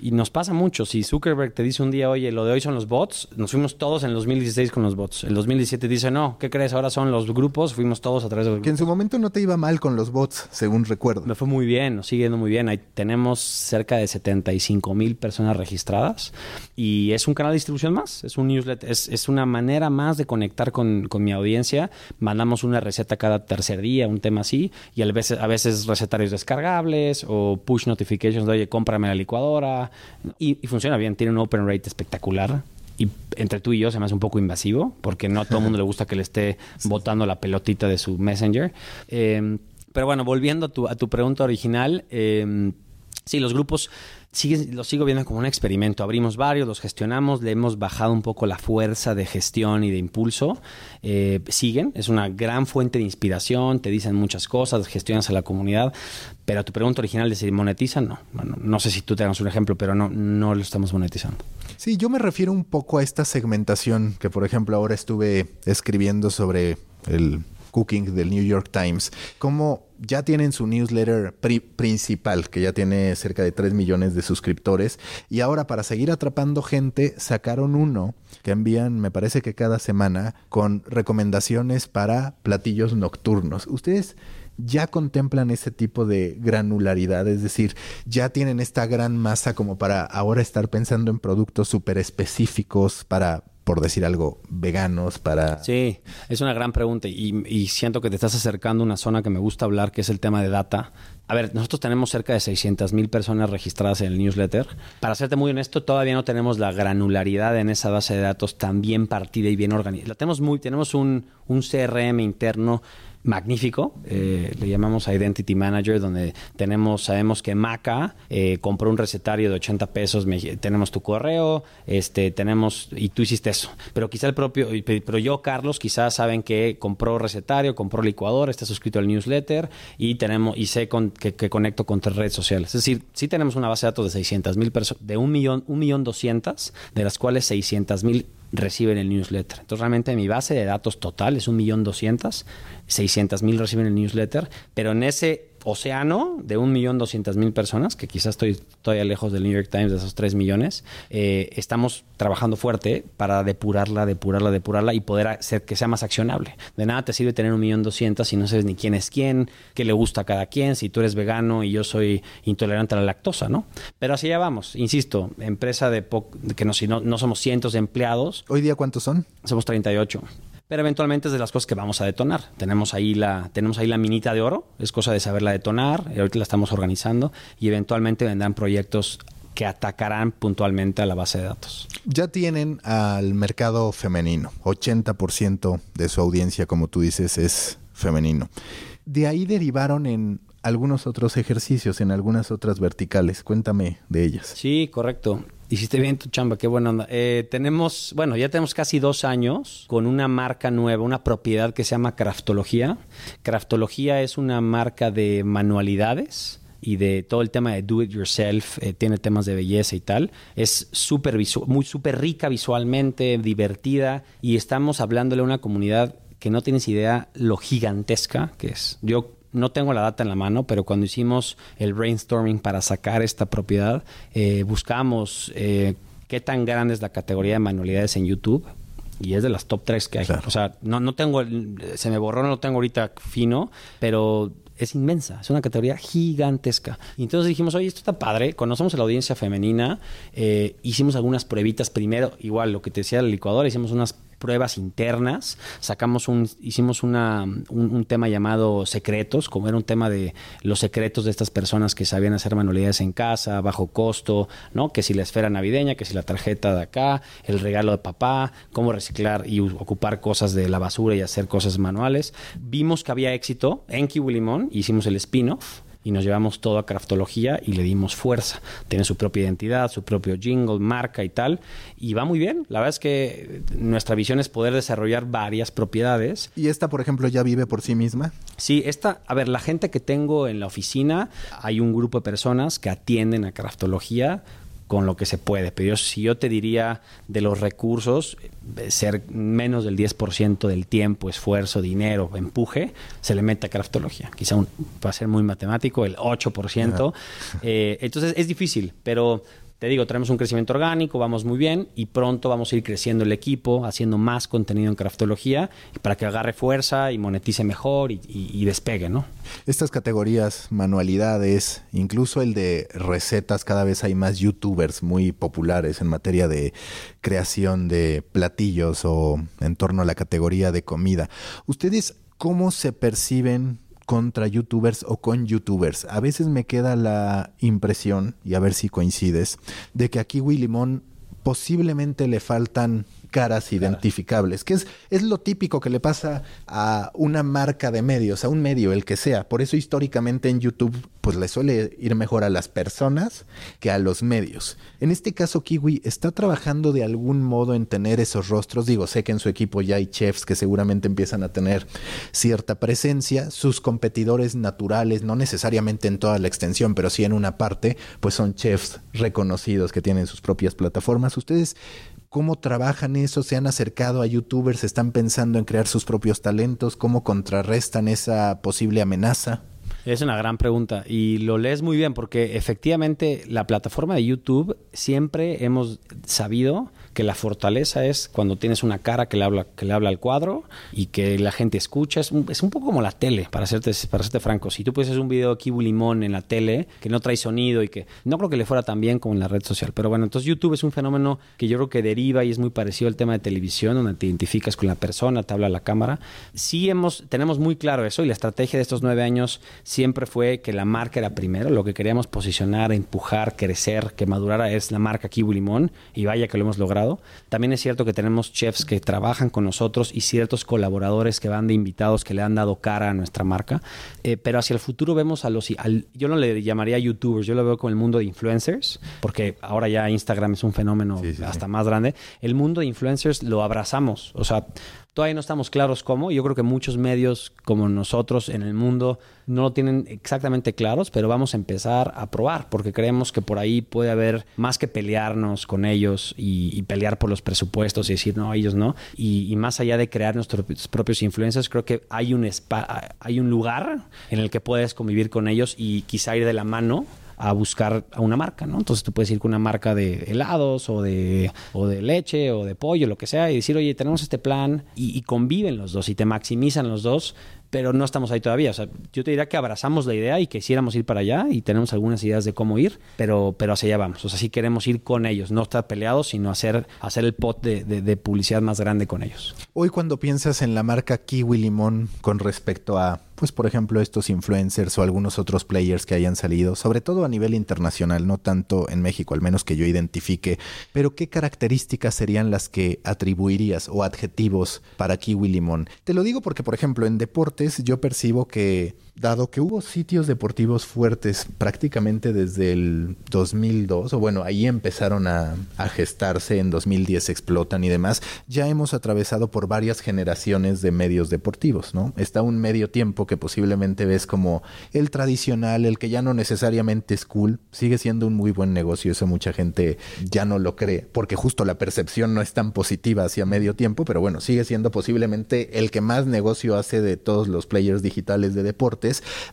Speaker 3: Y nos pasa mucho. Si Zuckerberg te dice un día, oye, lo de hoy son los bots, nos fuimos todos en el 2016 con los bots. El 2017 dice, no, ¿qué crees? Ahora son los grupos, fuimos todos a través de los
Speaker 2: grupos. Que en su momento no te iba mal con los bots según recuerdo.
Speaker 3: Me fue muy bien, nos sigue yendo muy bien. Ahí tenemos cerca de 75 mil personas registradas y es un canal de distribución más, es un newsletter, es, una manera más de conectar con, mi audiencia. Mandamos una receta cada tercer día, un tema así, y a veces, a veces recetarios descargables o push notifications de, oye, cómprame la licuadora. Y, funciona bien, tiene un open rate espectacular y entre tú y yo se me hace un poco invasivo, porque no a todo el mundo le gusta que le esté botando la pelotita de su Messenger. Eh, pero bueno, volviendo a tu, a tu pregunta original, eh, sí, los grupos sigue, los sigo viendo como un experimento. Abrimos varios, los gestionamos, le hemos bajado un poco la fuerza de gestión y de impulso. Eh, siguen, es una gran fuente de inspiración, te dicen muchas cosas, gestionas a la comunidad. Pero a tu pregunta original de si monetizan, no. no sé si tú tengas un ejemplo, pero no, no lo estamos monetizando.
Speaker 2: Sí, yo me refiero un poco a esta segmentación que, por ejemplo, ahora estuve escribiendo sobre el cooking del New York Times, cómo ya tienen su newsletter principal, que ya tiene cerca de 3 millones de suscriptores. Y ahora, para seguir atrapando gente, sacaron uno que envían, me parece que cada semana, con recomendaciones para platillos nocturnos. Ustedes ya contemplan ese tipo de granularidad, es decir, ya tienen esta gran masa como para ahora estar pensando en productos súper específicos para por decir algo, veganos para...
Speaker 3: Sí, es una gran pregunta y, siento que te estás acercando a una zona que me gusta hablar, que es el tema de data. A ver, nosotros tenemos cerca de 600 mil personas registradas en el newsletter. Para serte muy honesto, todavía no tenemos la granularidad en esa base de datos tan bien partida y bien organizada. La tenemos muy, tenemos un, un CRM interno magnífico. Eh, le llamamos Identity Manager, donde tenemos, sabemos que Maca eh, compró un recetario de 80 pesos, tenemos tu correo, este, tenemos, y tú hiciste eso. Pero quizá el propio, pero yo, Carlos, quizás saben que compró recetario, compró licuador, está suscrito al newsletter y tenemos, y sé que, conecto con tres redes sociales. Es decir, sí tenemos una base de datos de 600 mil personas, de un millón, un millón doscientas, de las cuales 600 mil reciben el newsletter. Entonces, realmente mi base de datos total es un millón doscientas, seiscientas mil reciben el newsletter, pero en ese océano de un millón doscientas mil personas, que quizás estoy todavía lejos del New York Times de esos tres millones, eh, estamos trabajando fuerte para depurarla, depurarla, depurarla y poder hacer que sea más accionable. De nada te sirve tener un millón doscientas si no sabes ni quién es quién, qué le gusta a cada quien, si tú eres vegano y yo soy intolerante a la lactosa, ¿no? Pero así ya vamos, insisto, empresa de que no, no, no somos cientos de empleados.
Speaker 2: ¿Hoy día cuántos son?
Speaker 3: Somos 38 pero eventualmente es de las cosas que vamos a detonar. Tenemos ahí la, tenemos ahí la minita de oro, es cosa de saberla detonar, y ahorita la estamos organizando y eventualmente vendrán proyectos que atacarán puntualmente a la base de datos.
Speaker 2: Ya tienen al mercado femenino, 80% de su audiencia, como tú dices, es femenino. De ahí derivaron en algunos otros ejercicios, en algunas otras verticales. Cuéntame de ellas.
Speaker 3: Sí, correcto. Hiciste bien tu chamba, qué buena onda. Eh, tenemos, bueno, ya tenemos casi dos años con una marca nueva, una propiedad que se llama Craftología. Craftología es una marca de manualidades y de todo el tema de do it yourself, eh, tiene temas de belleza y tal. Es súper muy súper rica visualmente, divertida y estamos hablándole a una comunidad que no tienes idea lo gigantesca que es. Yo no tengo la data en la mano, pero cuando hicimos el brainstorming para sacar esta propiedad, eh, buscamos eh, qué tan grande es la categoría de manualidades en YouTube. Y es de las top 3 que hay. O sea, no, no tengo, se me borró, no lo tengo ahorita fino, pero es inmensa, es una categoría gigantesca. Y entonces dijimos, oye, esto está padre, conocemos a la audiencia femenina, eh, hicimos algunas pruebitas primero, igual lo que te decía el licuador, hicimos unas pruebas internas, sacamos un, hicimos una, un, tema llamado secretos, como era un tema de los secretos de estas personas que sabían hacer manualidades en casa, bajo costo, ¿no? Que si la esfera navideña, que si la tarjeta de acá, el regalo de papá, cómo reciclar y ocupar cosas de la basura y hacer cosas manuales. Vimos que había éxito en Kiwi Limón, hicimos el spin-off y nos llevamos todo a craftología y le dimos fuerza. Tiene su propia identidad, su propio jingle, marca y tal. Y va muy bien. La verdad es que nuestra visión es poder desarrollar varias propiedades.
Speaker 2: ¿Y esta, por ejemplo, ya vive por sí misma?
Speaker 3: Sí, esta, a ver, la gente que tengo en la oficina, hay un grupo de personas que atienden a craftología con lo que se puede. Pero si yo te diría de los recursos, eh, ser menos del 10% del tiempo, esfuerzo, dinero, empuje, se le mete a craftología. Quizá va a ser muy matemático, el 8%. Eh, entonces es difícil, pero te digo, tenemos un crecimiento orgánico, vamos muy bien y pronto vamos a ir creciendo el equipo, haciendo más contenido en craftología para que agarre fuerza y monetice mejor y, despegue, ¿no?
Speaker 2: Estas categorías, manualidades, incluso el de recetas, cada vez hay más youtubers muy populares en materia de creación de platillos o en torno a la categoría de comida. ¿Ustedes cómo se perciben contra youtubers o con youtubers. A veces me queda la impresión, y a ver si coincides, de que aquí Kiwi Limón posiblemente le faltan caras identificables, que es, es lo típico que le pasa a una marca de medios, a un medio, el que sea. Por eso históricamente en YouTube pues le suele ir mejor a las personas que a los medios. En este caso Kiwi está trabajando de algún modo en tener esos rostros. Digo, sé que en su equipo ya hay chefs que seguramente empiezan a tener cierta presencia. Sus competidores naturales, no necesariamente en toda la extensión, pero sí en una parte, pues son chefs reconocidos que tienen sus propias plataformas. Ustedes cómo trabajan eso, se han acercado a youtubers, están pensando en crear sus propios talentos, cómo contrarrestan esa posible amenaza.
Speaker 3: Es una gran pregunta y lo lees muy bien porque efectivamente la plataforma de YouTube siempre hemos sabido que la fortaleza es cuando tienes una cara que le habla, que le habla al cuadro y que la gente escucha. Es un, es un poco como la tele, para serte, para serte franco. Si tú hacer un video de Kibu Limón en la tele que no trae sonido y que no creo que le fuera tan bien como en la red social. Pero bueno, entonces YouTube es un fenómeno que yo creo que deriva y es muy parecido al tema de televisión, donde te identificas con la persona, te habla la cámara. Sí hemos, tenemos muy claro eso y la estrategia de estos nueve años siempre fue que la marca era primero. Lo que queríamos posicionar, empujar, crecer, que madurara es la marca Kibu Limón y vaya que lo hemos logrado también es cierto que tenemos chefs que trabajan con nosotros y ciertos colaboradores que van de invitados que le han dado cara a nuestra marca. Eh, pero hacia el futuro vemos a los... yo no le llamaría youtubers, yo lo veo como el mundo de influencers, porque ahora ya Instagram es un fenómeno hasta más grande. El mundo de influencers lo abrazamos. O sea, Todavía no estamos claros cómo. Yo creo que muchos medios como nosotros en el mundo no lo tienen exactamente claros, pero vamos a empezar a probar porque creemos que por ahí puede haber más que pelearnos con ellos y, pelear por los presupuestos y decir no, ellos no. Y, más allá de crear nuestros propios influencers, creo que hay un, hay un lugar en el que puedes convivir con ellos y quizá ir de la mano a buscar a una marca, ¿no? Entonces tú puedes ir con una marca de helados o de, o de leche o de pollo, lo que sea, y decir, oye, tenemos este plan y, conviven los dos y te maximizan los dos pero no estamos ahí todavía. O sea, yo te diría que abrazamos la idea y quisiéramos ir para allá y tenemos algunas ideas de cómo ir, pero, pero hacia allá vamos. O sea, sí queremos ir con ellos, no estar peleados, sino hacer, hacer el pot de, de, publicidad más grande con ellos.
Speaker 2: Hoy cuando piensas en la marca Kiwi Limón con respecto a, pues por ejemplo, estos influencers o algunos otros players que hayan salido, sobre todo a nivel internacional, no tanto en México, al menos que yo identifique, pero ¿qué características serían las que atribuirías o adjetivos para Kiwi Limón? Te lo digo porque, por ejemplo, en deporte, yo percibo que dado que hubo sitios deportivos fuertes prácticamente desde el 2002, o bueno, ahí empezaron a, gestarse, en 2010 explotan y demás, ya hemos atravesado por varias generaciones de medios deportivos, ¿no? Está un medio tiempo que posiblemente ves como el tradicional, el que ya no necesariamente es cool, sigue siendo un muy buen negocio, eso mucha gente ya no lo cree, porque justo la percepción no es tan positiva hacia medio tiempo, pero bueno, sigue siendo posiblemente el que más negocio hace de todos los players digitales de deporte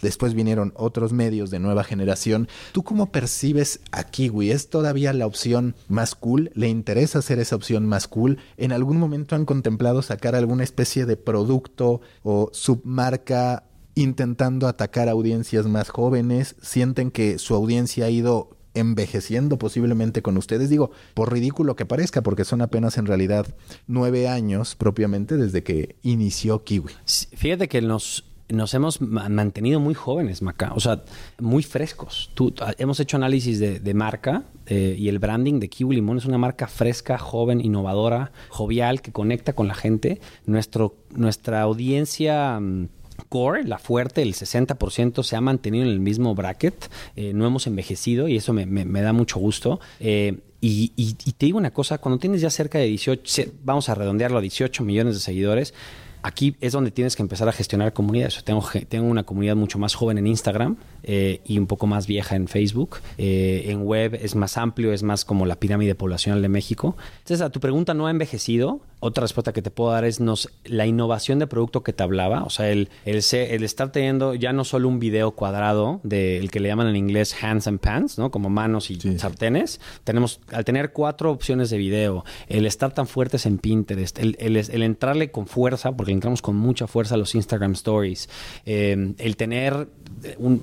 Speaker 2: Después vinieron otros medios de nueva generación. ¿Tú cómo percibes a Kiwi? ¿Es todavía la opción más cool? ¿Le interesa hacer esa opción más cool? ¿En algún momento han contemplado sacar alguna especie de producto o submarca intentando atacar audiencias más jóvenes? ¿Sienten que su audiencia ha ido envejeciendo posiblemente con ustedes. Digo, por ridículo que parezca, porque son apenas en realidad nueve años propiamente desde que inició Kiwi.
Speaker 3: Fíjate que nos, nos hemos mantenido muy jóvenes, Maca, o sea, muy frescos. Tú, hemos hecho análisis de, marca eh, y el branding de Kiwi Limón es una marca fresca, joven, innovadora, jovial, que conecta con la gente. Nuestra audiencia mm, core, la fuerte, el 60%, se ha mantenido en el mismo bracket. Eh, no hemos envejecido y eso me, da mucho gusto. Eh, y, y, te digo una cosa, cuando tienes ya cerca de 18, vamos a redondearlo a 18 millones de seguidores, aquí es donde tienes que empezar a gestionar comunidades. tengo, tengo una comunidad mucho más joven en Instagram eh, y un poco más vieja en Facebook. Eh, en web es más amplio, es más como la pirámide poblacional de México. Entonces, a tu pregunta no ha envejecido. Otra respuesta que te puedo dar es nos, la innovación de producto que te hablaba. O sea, el, el, el estar teniendo ya no solo un video cuadrado del que le llaman en inglés hands and pants, ¿no? Como manos y sartenes. Tenemos, al tener cuatro opciones de video, el estar tan fuertes en Pinterest, el, el entrarle con fuerza, porque entramos con mucha fuerza a los Instagram Stories, eh, el tener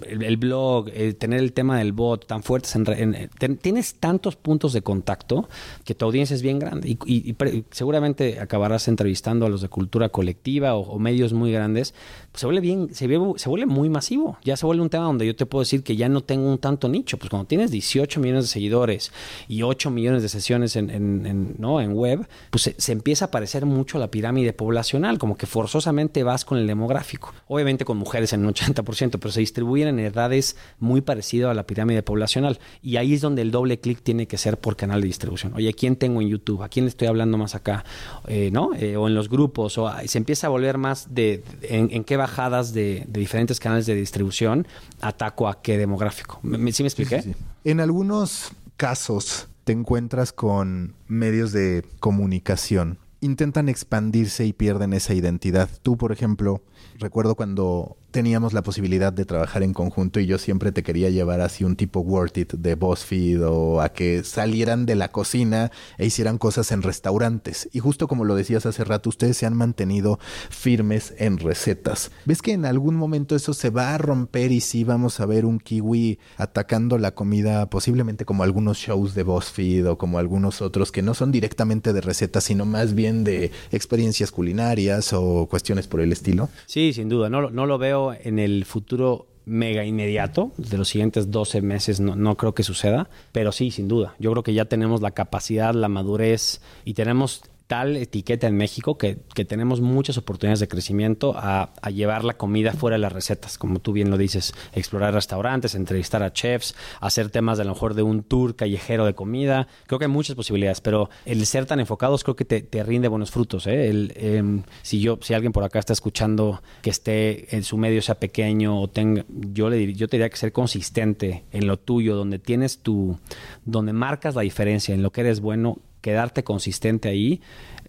Speaker 3: el, blog, el tener el tema del bot tan fuertes, en, tienes tantos puntos de contacto que tu audiencia es bien grande y, seguramente acabarás entrevistando a los de cultura colectiva o, medios muy grandes. Se vuelve bien, se, se vuelve muy masivo. Ya se vuelve un tema donde yo te puedo decir que ya no tengo un tanto nicho. Pues cuando tienes 18 millones de seguidores y 8 millones de sesiones en, ¿no? en web, pues se, empieza a parecer mucho a la pirámide poblacional, como que forzosamente vas con el demográfico. Obviamente con mujeres en un 80%, pero se distribuyen en edades muy parecido a la pirámide poblacional. Y ahí es donde el doble clic tiene que ser por canal de distribución. Oye, ¿quién tengo en YouTube? ¿A quién le estoy hablando más acá? Eh, ¿No? Eh, o en los grupos. O se empieza a volver más de, en, qué bajadas de, diferentes canales de distribución ataco a qué demográfico. ¿Sí me expliqué?
Speaker 2: En algunos casos te encuentras con medios de comunicación intentan expandirse y pierden esa identidad. Tú, por ejemplo, recuerdo cuando teníamos la posibilidad de trabajar en conjunto y yo siempre te quería llevar así un tipo Worth It de BuzzFeed o a que salieran de la cocina e hicieran cosas en restaurantes. Y justo como lo decías hace rato, ustedes se han mantenido firmes en recetas. ¿Ves que en algún momento eso se va a romper y sí vamos a ver un kiwi atacando la comida posiblemente como algunos shows de BuzzFeed o como algunos otros que no son directamente de recetas, sino más bien de experiencias culinarias o cuestiones por el estilo?
Speaker 3: Sí, sin duda. No, no lo veo en el futuro mega inmediato, de los siguientes 12 meses no, no, creo que suceda, pero sí, sin duda. Yo creo que ya tenemos la capacidad, la madurez y tenemos tal etiqueta en México que, tenemos muchas oportunidades de crecimiento a, llevar la comida fuera de las recetas, como tú bien lo dices, explorar restaurantes, entrevistar a chefs, hacer temas de a lo mejor de un tour callejero de comida. Creo que hay muchas posibilidades, pero el ser tan enfocados creo que te, rinde buenos frutos. ¿eh? El, em, si yo, si alguien por acá está escuchando que esté en su medio sea pequeño o tenga, yo le yo te diría que ser consistente en lo tuyo, donde tienes tu, donde marcas la diferencia en lo que eres bueno, quedarte consistente ahí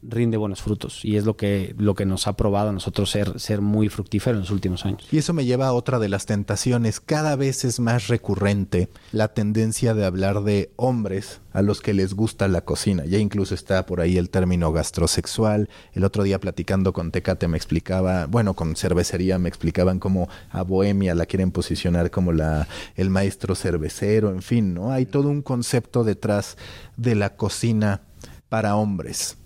Speaker 3: rinde buenos frutos y es lo que, lo que nos ha probado a nosotros ser, ser muy fructífero en los últimos años.
Speaker 2: Y eso me lleva a otra de las tentaciones. Cada vez es más recurrente la tendencia de hablar de hombres a los que les gusta la cocina. Ya incluso está por ahí el término gastrosexual. El otro día platicando con Tecate me explicaba, bueno, con cervecería me explicaban cómo a Bohemia la quieren posicionar como la, el maestro cervecero, en fin, ¿no? Hay todo un concepto detrás de la cocina para hombres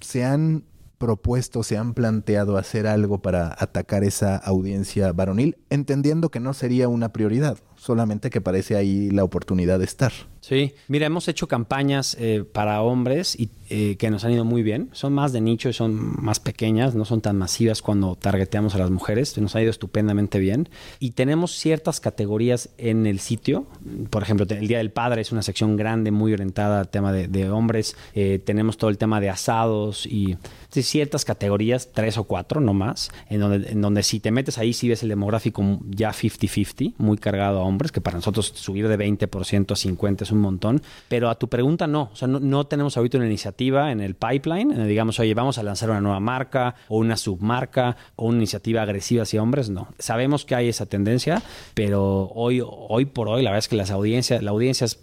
Speaker 2: se han propuesto, se han planteado hacer algo para atacar esa audiencia varonil, entendiendo que no sería una prioridad, solamente que parece ahí la oportunidad de estar.
Speaker 3: Sí, mira, hemos hecho campañas eh, para hombres y eh, que nos han ido muy bien. Son más de nicho y son más pequeñas, no son tan masivas cuando targeteamos a las mujeres. Nos ha ido estupendamente bien. Y tenemos ciertas categorías en el sitio. Por ejemplo, el Día del Padre es una sección grande, muy orientada al tema de, hombres. Eh, tenemos todo el tema de asados y ciertas categorías, tres o cuatro, no más, en donde, en donde si te metes ahí, sí ves el demográfico ya 50-50, muy cargado a hombres, que para nosotros subir de 20% a 50% es un montón. Pero a tu pregunta, no. O sea, no, tenemos ahorita una iniciativa en el pipeline, en digamos, oye, vamos a lanzar una nueva marca o una submarca o una iniciativa agresiva hacia hombres. No. Sabemos que hay esa tendencia, pero hoy, hoy por hoy, la verdad es que las audiencias, la audiencia es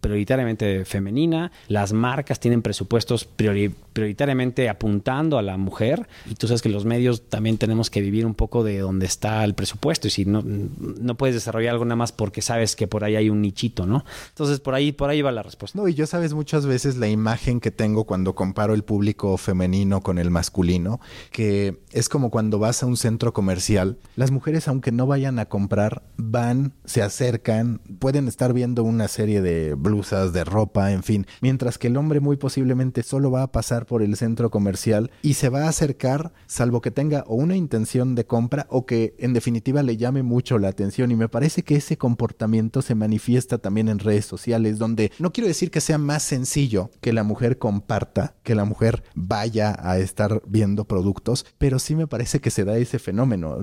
Speaker 3: prioritariamente femenina, las marcas tienen presupuestos prioritariamente apuntando a la mujer y tú sabes que los medios también tenemos que vivir un poco de donde está el presupuesto y si no, no puedes desarrollar algo nada más porque sabes que por ahí hay un nichito, ¿no? Entonces, por ahí, por ahí va la respuesta.
Speaker 2: No, y yo sabes muchas veces la imagen que tengo cuando comparo el público femenino con el masculino, que es como cuando vas a un centro comercial, las mujeres aunque no vayan a comprar, van, se acercan, pueden estar viendo una serie de blusas, de ropa, en fin, mientras que el hombre muy posiblemente solo va a pasar por el centro comercial y se va a acercar, salvo que tenga o una intención de compra o que en definitiva le llame mucho la atención y me parece que ese comportamiento se manifiesta también en redes sociales donde no quiero decir que sea más sencillo que la mujer comparta, que la mujer vaya a estar viendo productos, pero sí me parece que se da ese fenómeno.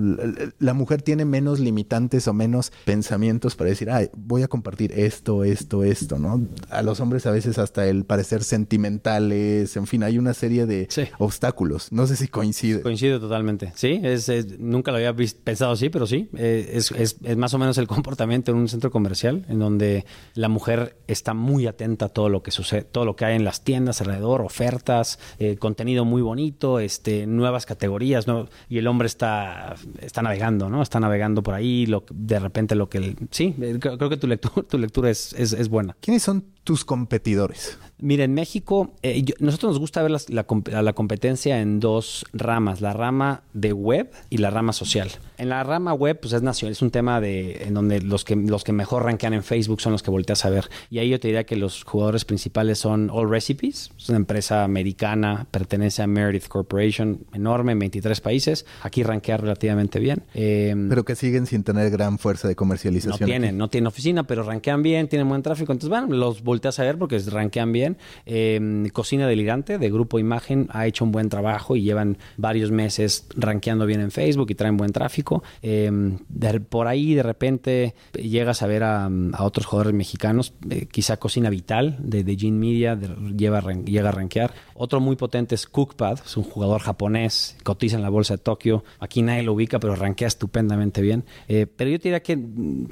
Speaker 2: La mujer tiene menos limitantes o menos pensamientos para decir, ay, voy a compartir esto, esto, esto, ¿no? A los hombres a veces hasta el parecer sentimentales, en fin, hay una serie de obstáculos. No sé si coincide.
Speaker 3: Coincide totalmente. Sí, es, nunca lo había pensado así, pero sí, eh, es, es más o menos el comportamiento en un centro comercial en donde la mujer está muy atenta a todo lo que sucede, todo lo que hay en las tiendas alrededor, ofertas, eh, contenido muy bonito, este, nuevas categorías, y el hombre está, está navegando, ¿no? Está navegando por ahí, lo, de repente lo que... sí, eh, creo, que tu lectura, tu lectura es, es, es buena.
Speaker 2: ¿Quiénes son tus competidores?
Speaker 3: Mira, en México, eh, nosotros nos gusta ver la, la, competencia en dos ramas, la rama de web y la rama social. En la rama web, pues es nacional, es un tema de en donde los que, los que mejor rankean en Facebook son los que volteas a ver. Y ahí yo te diría que los jugadores principales son All Recipes, es una empresa americana, pertenece a Meredith Corporation, enorme, en 23 países. Aquí rankea relativamente bien.
Speaker 2: Em, pero que siguen sin tener gran fuerza de comercialización.
Speaker 3: No tienen, no tienen oficina, pero rankean bien, tienen buen tráfico. Entonces, bueno, los volteas a ver porque rankean bien. Eh, Cocina Delirante de Grupo Imagen ha hecho un buen trabajo y llevan varios meses rankeando bien en Facebook y traen buen tráfico. Eh, por ahí de repente llegas a ver a, otros jugadores mexicanos, eh, quizá Cocina Vital de, de Gene Media llega a rankear. Otro muy potente es Cookpad, es un jugador japonés, cotiza en la bolsa de Tokio. Aquí nadie lo ubica, pero rankea estupendamente bien. pero yo diría que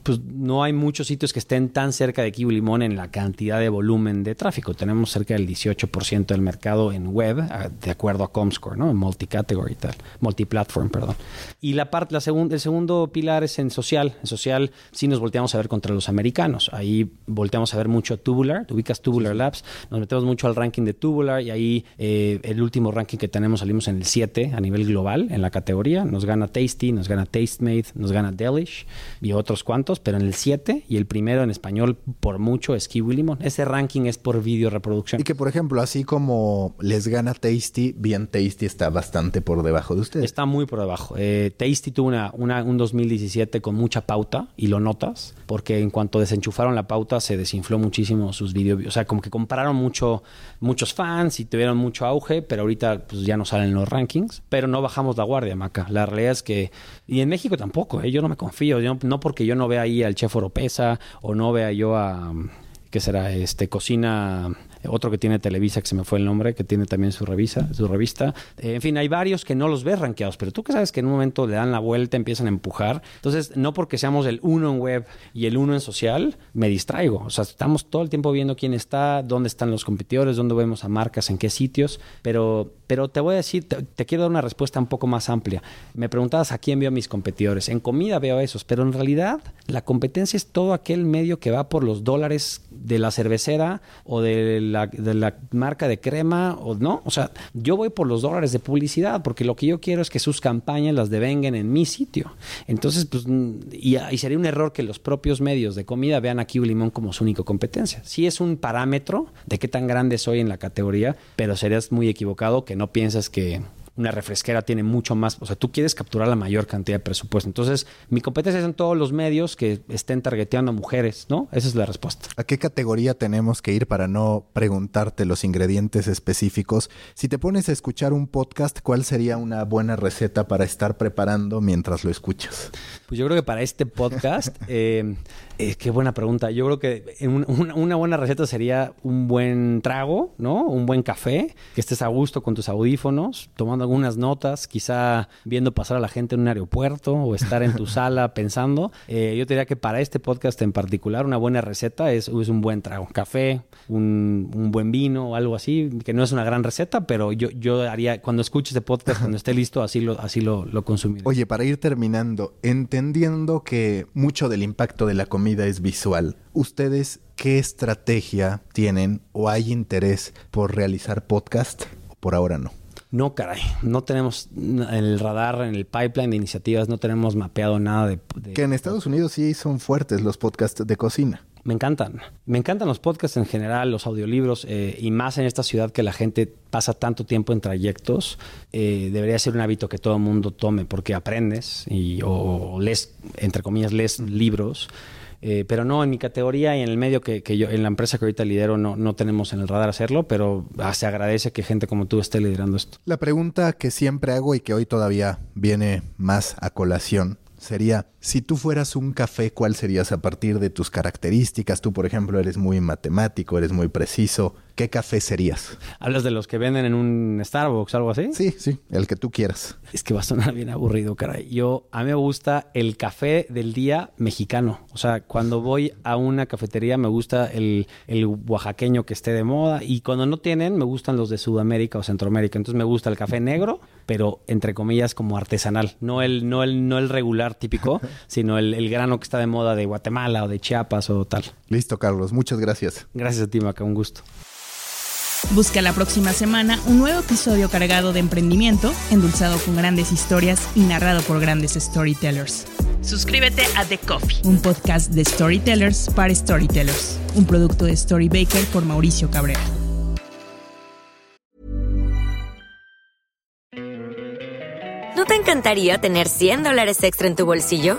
Speaker 3: pues, no hay muchos sitios que estén tan cerca de Kiwi Limón en la cantidad de volumen de tráfico. Tenemos cerca del 18% del mercado en web, de acuerdo a Comscore, ¿no? En multicategory y tal, multiplatform, perdón. Y la parte, la segunda, el segundo pilar es en social. En social sí nos volteamos a ver contra los americanos. Ahí volteamos a ver mucho Tubular, tú ubicas Tubular Labs, nos metemos mucho al ranking de Tubular y ahí eh, el último ranking que tenemos salimos en el 7 a nivel global en la categoría. Nos gana Tasty, nos gana Tastemade, nos gana Delish y otros cuantos, pero en el 7 y el primero en español por mucho es Kiwi Limón. Ese ranking es por video reproducción.
Speaker 2: Y que, por ejemplo, así como les gana Tasty, bien Tasty está bastante por debajo de ustedes.
Speaker 3: Está muy por debajo. Eh, Tasty tuvo una, un 2017 con mucha pauta y lo notas, porque en cuanto desenchufaron la pauta se desinfló muchísimo sus videos. O sea, como que compraron mucho, muchos fans y tuvieron mucho auge, pero ahorita pues, ya no salen los rankings. Pero no bajamos la guardia, Maca. La realidad es que... Y en México tampoco, ¿eh? yo no me confío. no porque yo no vea ahí al chef Oropesa o no vea yo a... ¿Qué será? Este, cocina otro que tiene Televisa, que se me fue el nombre, que tiene también su revista. Su revista. Eh, en fin, hay varios que no los ves rankeados, pero tú que sabes que en un momento le dan la vuelta, empiezan a empujar. Entonces, no porque seamos el uno en web y el uno en social, me distraigo. O sea, estamos todo el tiempo viendo quién está, dónde están los competidores, dónde vemos a marcas, en qué sitios, pero, pero te voy a decir, te, quiero dar una respuesta un poco más amplia. Me preguntabas a quién veo a mis competidores. En comida veo a esos, pero en realidad la competencia es todo aquel medio que va por los dólares de la cervecera o de la, marca de crema o no. O sea, yo voy por los dólares de publicidad porque lo que yo quiero es que sus campañas las devengan en mi sitio. Entonces, pues, y, sería un error que los propios medios de comida vean a Kiwi Limón como su única competencia. Sí es un parámetro de qué tan grande soy en la categoría, pero serías muy equivocado que no piensas que una refresquera tiene mucho más, o sea, tú quieres capturar la mayor cantidad de presupuesto. Entonces, mi competencia es en todos los medios que estén targeteando a mujeres, ¿no? Esa es la respuesta.
Speaker 2: ¿A qué categoría tenemos que ir para no preguntarte los ingredientes específicos? Si te pones a escuchar un podcast, ¿cuál sería una buena receta para estar preparando mientras lo escuchas?
Speaker 3: Pues yo creo que para este podcast, eh, eh, qué buena pregunta. Yo creo que una buena receta sería un buen trago, ¿no? Un buen café, que estés a gusto con tus audífonos, tomando algunas notas, quizá viendo pasar a la gente en un aeropuerto o estar en tu sala pensando. Eh, yo te diría que para este podcast en particular, una buena receta es, un buen trago. Café, un, buen vino o algo así, que no es una gran receta, pero yo, yo haría, cuando escuches este podcast, cuando esté listo, así lo, así lo, lo consumiré.
Speaker 2: Oye, para ir terminando, entendiendo que mucho del impacto de la comida es visual, ¿ustedes qué estrategia tienen o hay interés por realizar podcast? Por ahora no.
Speaker 3: No, caray, no tenemos en el radar, en el pipeline de iniciativas, no tenemos mapeado nada de...
Speaker 2: Que en Estados Unidos sí son fuertes los podcasts de cocina.
Speaker 3: Me encantan. Me encantan los podcasts en general, los audiolibros, eh, y más en esta ciudad que la gente pasa tanto tiempo en trayectos. Eh, debería ser un hábito que todo el mundo tome porque aprendes y, o, lees, entre comillas, lees libros eh, pero no, en mi categoría y en el medio que, yo, en la empresa que ahorita lidero, no, no tenemos en el radar hacerlo, pero ah, se agradece que gente como tú esté liderando esto.
Speaker 2: La pregunta que siempre hago y que hoy todavía viene más a colación sería, si tú fueras un café, ¿cuál serías a partir de tus características? Tú, por ejemplo, eres muy matemático, eres muy preciso. ¿Qué café serías?
Speaker 3: ¿Hablas de los que venden en un Starbucks, algo así?
Speaker 2: Sí, sí, el que tú quieras.
Speaker 3: Es que va a sonar bien aburrido, caray. Yo, a mí me gusta el café del día mexicano. O sea, cuando voy a una cafetería me gusta el, el oaxaqueño que esté de moda y cuando no tienen me gustan los de Sudamérica o Centroamérica. Entonces me gusta el café negro, pero entre comillas como artesanal. No el, no el, no el regular típico, sino el, el grano que está de moda de Guatemala o de Chiapas o tal.
Speaker 2: Listo, Carlos. Muchas gracias.
Speaker 3: Gracias a ti, Maca. Un gusto.
Speaker 1: Busca la próxima semana un nuevo episodio cargado de emprendimiento, endulzado con grandes historias y narrado por grandes storytellers. Suscríbete a The Coffee, un podcast de storytellers para storytellers, un producto de Storybaker por Mauricio Cabrera.
Speaker 4: ¿No te encantaría tener 100 dólares extra en tu bolsillo?